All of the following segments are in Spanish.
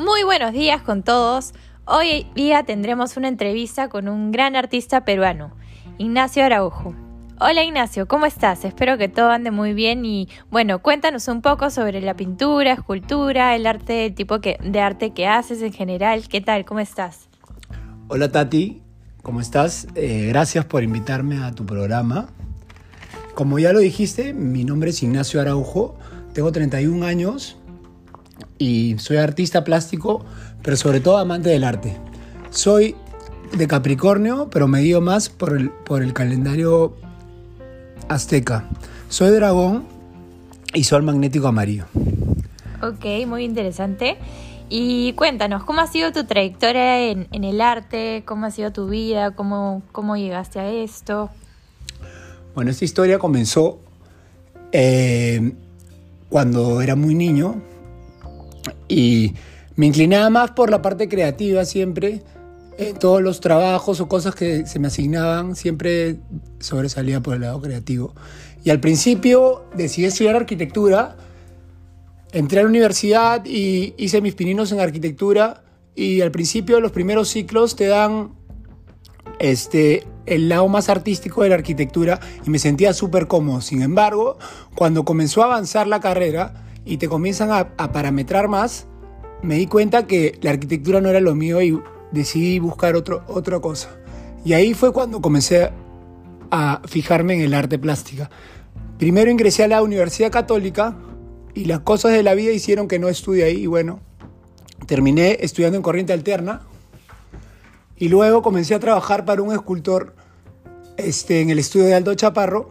Muy buenos días con todos. Hoy día tendremos una entrevista con un gran artista peruano, Ignacio Araujo. Hola Ignacio, ¿cómo estás? Espero que todo ande muy bien y bueno, cuéntanos un poco sobre la pintura, escultura, el arte, el tipo de arte que haces en general. ¿Qué tal? ¿Cómo estás? Hola Tati, ¿cómo estás? Eh, gracias por invitarme a tu programa. Como ya lo dijiste, mi nombre es Ignacio Araujo, tengo 31 años y soy artista plástico, pero sobre todo amante del arte. Soy de Capricornio, pero me guío más por el, por el calendario azteca. Soy dragón y sol magnético amarillo. Ok, muy interesante. Y cuéntanos, ¿cómo ha sido tu trayectoria en, el arte? ¿Cómo ha sido tu vida? ¿Cómo, ¿Cómo llegaste a esto? Bueno, esta historia comenzó eh, cuando era muy niño y me inclinaba más por la parte creativa siempre. En todos los trabajos o cosas que se me asignaban, siempre sobresalía por el lado creativo. Y al principio decidí estudiar arquitectura. Entré a la universidad y hice mis pininos en arquitectura. Y al principio, los primeros ciclos te dan este, el lado más artístico de la arquitectura y me sentía súper cómodo. Sin embargo, cuando comenzó a avanzar la carrera, y te comienzan a, parametrar más, me di cuenta que la arquitectura no era lo mío y decidí buscar otro, otra cosa. Y ahí fue cuando comencé a fijarme en el arte plástica. Primero ingresé a la Universidad Católica y las cosas de la vida hicieron que no estudie ahí y bueno, terminé estudiando en corriente alterna y luego comencé a trabajar para un escultor este, en el estudio de Aldo Chaparro,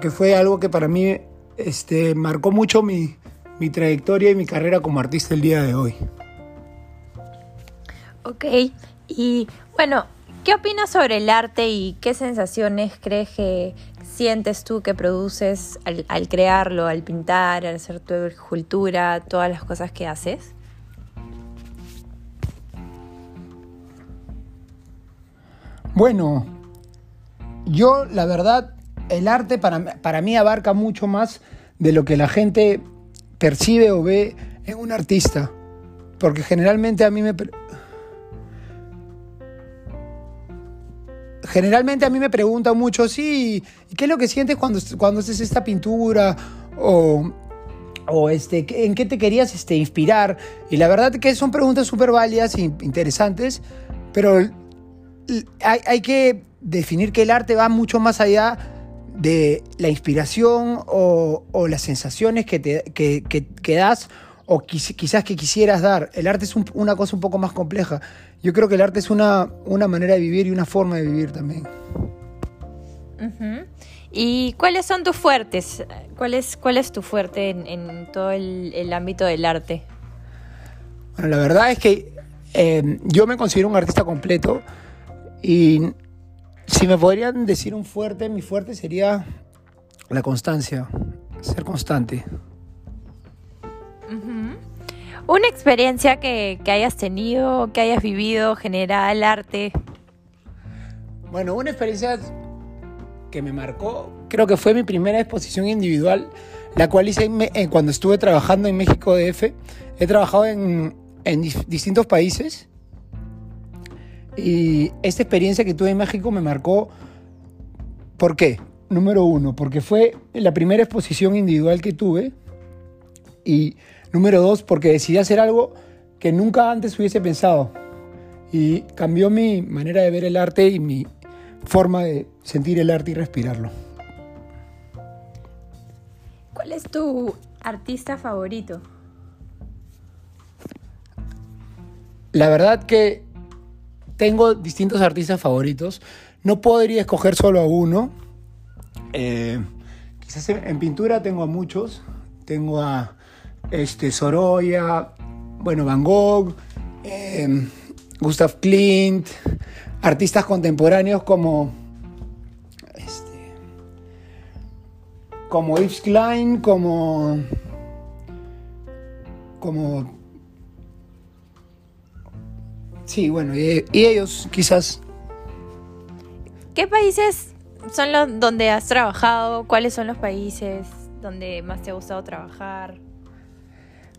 que fue algo que para mí este, marcó mucho mi, mi trayectoria y mi carrera como artista el día de hoy. Ok, y bueno, ¿qué opinas sobre el arte y qué sensaciones crees que sientes tú que produces al, crearlo, al pintar, al hacer tu escultura, todas las cosas que haces? Bueno, yo la verdad, el arte para, para mí abarca mucho más de lo que la gente percibe o ve en un artista. Porque generalmente a mí me... Generalmente a mí me preguntan mucho, sí, ¿qué es lo que sientes cuando, cuando haces esta pintura? O, o este, ¿en qué te querías este, inspirar? Y la verdad que son preguntas súper válidas e interesantes, pero hay, hay que definir que el arte va mucho más allá de la inspiración o, las sensaciones que, te, que, das o quizás que quisieras dar. El arte es una cosa un poco más compleja. Yo creo que el arte es una, una manera de vivir y una forma de vivir también. ¿Y cuáles son tus fuertes? ¿Cuál es, cuál es tu fuerte en, todo el, ámbito del arte? Bueno, la verdad es que eh, yo me considero un artista completo y si me podrían decir un fuerte, mi fuerte sería la constancia, ser constante. Una experiencia que, hayas tenido, que hayas vivido, general, arte. Bueno, una experiencia que me marcó, creo que fue mi primera exposición individual, la cual hice cuando estuve trabajando en México DF. He trabajado en, en distintos países y esta experiencia que tuve en México me marcó. ¿Por qué? Número uno, porque fue la primera exposición individual que tuve. Y número dos, porque decidí hacer algo que nunca antes hubiese pensado. Y cambió mi manera de ver el arte y mi forma de sentir el arte y respirarlo. ¿Cuál es tu artista favorito? La verdad que tengo distintos artistas favoritos. No podría escoger solo a uno. Eh, quizás en, pintura tengo a muchos. Tengo a este, Sorolla, bueno, Van Gogh, eh, Gustav Klimt, artistas contemporáneos como este, como Yves Klein, como como Sí, bueno, y, ellos quizás. ¿Qué países son los donde has trabajado? ¿Cuáles son los países donde más te ha gustado trabajar?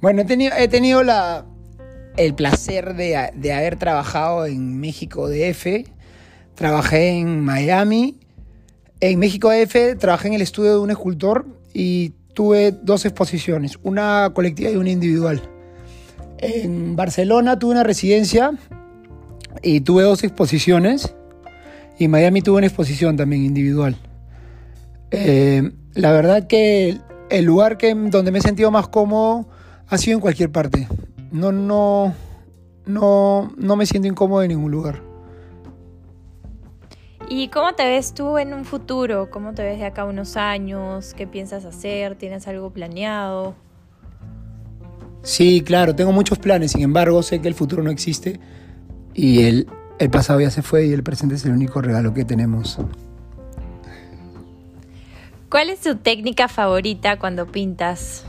Bueno, he tenido, he tenido la, el placer de, de haber trabajado en México DF. Trabajé en Miami. En México DF trabajé en el estudio de un escultor y tuve dos exposiciones, una colectiva y una individual. En Barcelona tuve una residencia y tuve dos exposiciones. Y Miami tuve una exposición también individual. Eh, la verdad que el lugar que, donde me he sentido más cómodo ha sido en cualquier parte. No, no, no, no me siento incómodo en ningún lugar. ¿Y cómo te ves tú en un futuro? ¿Cómo te ves de acá a unos años? ¿Qué piensas hacer? ¿Tienes algo planeado? Sí, claro, tengo muchos planes, sin embargo sé que el futuro no existe y el, el pasado ya se fue y el presente es el único regalo que tenemos. ¿Cuál es tu técnica favorita cuando pintas?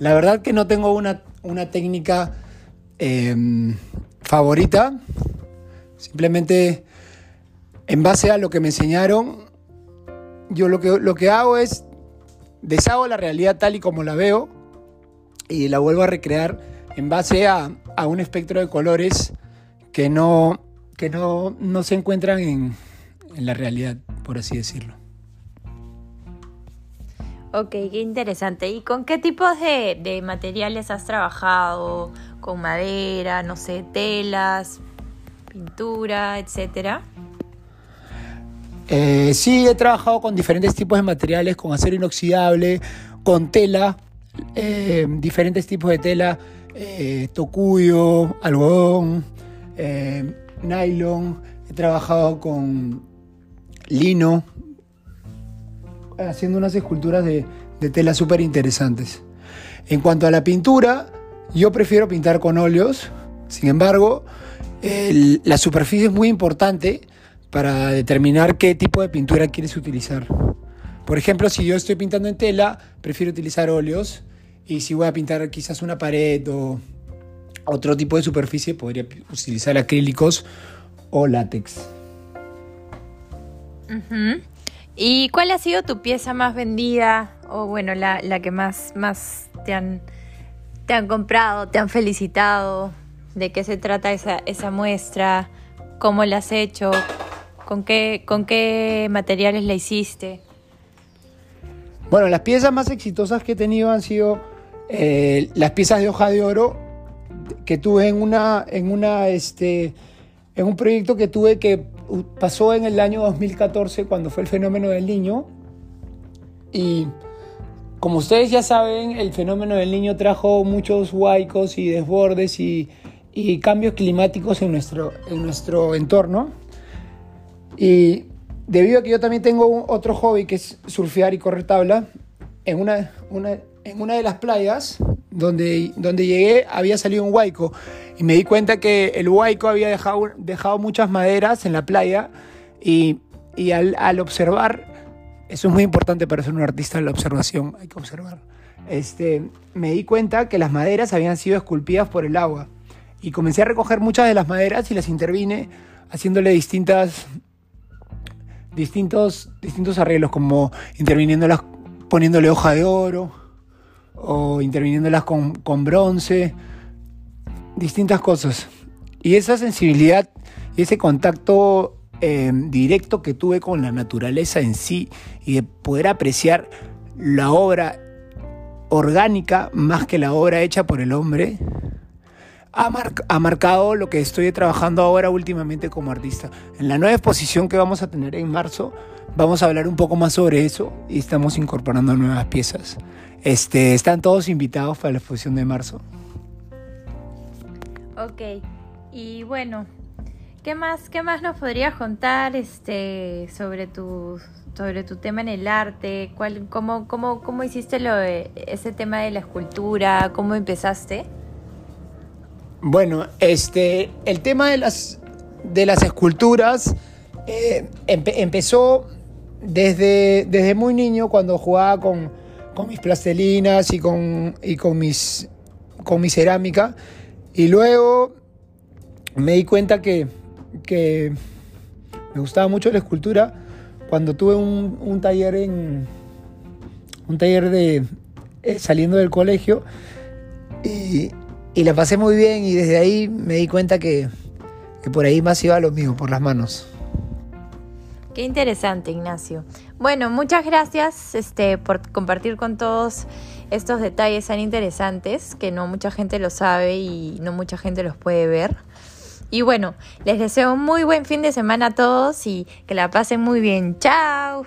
La verdad que no tengo una, técnica em, favorita. Simplemente en base a lo que me enseñaron, yo lo que, lo que hago es deshago la realidad tal y como la veo y la vuelvo a recrear en base a, un espectro de colores que no, que no, se encuentran en, en la realidad, por así decirlo. Ok, qué interesante. ¿Y con qué tipos de, materiales has trabajado? ¿Con madera, no sé, telas, pintura, etcétera? Eh, sí, he trabajado con diferentes tipos de materiales, con acero inoxidable, con tela, eh, diferentes tipos de tela, eh, tocuyo, algodón, nylon. He trabajado con lino, haciendo unas esculturas de, tela súper interesantes. En cuanto a la pintura, yo prefiero pintar con óleos, sin embargo, la superficie es muy importante para determinar qué tipo de pintura quieres utilizar. Por ejemplo, si yo estoy pintando en tela, prefiero utilizar óleos y si voy a pintar quizás una pared o otro tipo de superficie, podría utilizar acrílicos o látex. ¿Y cuál ha sido tu pieza más vendida o bueno, la, que más, más te, han, te han comprado, te han felicitado? ¿De qué se trata esa, esa muestra? ¿Cómo la has hecho? ¿Con qué, ¿Con qué materiales la hiciste? Bueno, las piezas más exitosas que he tenido han sido eh, las piezas de hoja de oro que tuve en una, en una, este, en un proyecto que tuve que pasó en el año 2014 cuando fue el fenómeno del niño y como ustedes ya saben, el fenómeno del niño trajo muchos huaicos y desbordes y, cambios climáticos en nuestro, en nuestro entorno. Y debido a que yo también tengo otro hobby que es surfear y correr tabla, en una, en una de las playas donde, donde llegué había salido un huaico y me di cuenta que el huaico había dejado, dejado muchas maderas en la playa. Y, y al, al, observar, eso es muy importante para ser un artista, la observación, hay que observar, este, me di cuenta que las maderas habían sido esculpidas por el agua. Y comencé a recoger muchas de las maderas y las intervine haciéndole distintas distintos, distintos arreglos como interviniéndolas poniéndole hoja de oro o interviniéndolas con, bronce, distintas cosas. Y esa sensibilidad ese contacto eh, directo que tuve con la naturaleza en sí y de poder apreciar la obra orgánica más que la obra hecha por el hombre, ha, ha, marcado lo que estoy trabajando ahora últimamente como artista. En la nueva exposición que vamos a tener en marzo, vamos a hablar un poco más sobre eso y estamos incorporando nuevas piezas. Este, están todos invitados para la exposición de marzo. Ok, y bueno, ¿qué más, qué más nos podrías contar este, sobre, tu, sobre tu tema en el arte? ¿Cuál, cómo, cómo, ¿Cómo hiciste lo de, ese tema de la escultura? ¿Cómo empezaste? Bueno, este, el tema de las, de las esculturas eh, empezó desde, desde muy niño cuando jugaba con con mis plastelinas y con, y con, mis, con mi cerámica. Y luego me di cuenta que, que me gustaba mucho la escultura cuando tuve un, un taller en un taller de eh, saliendo del colegio y, y la pasé muy bien y desde ahí me di cuenta que, que por ahí más iba lo mío, por las manos. Interesante, Ignacio. Bueno, muchas gracias este, por compartir con todos estos detalles tan interesantes que no mucha gente lo sabe y no mucha gente los puede ver. Y bueno, les deseo un muy buen fin de semana a todos y que la pasen muy bien. ¡Chao!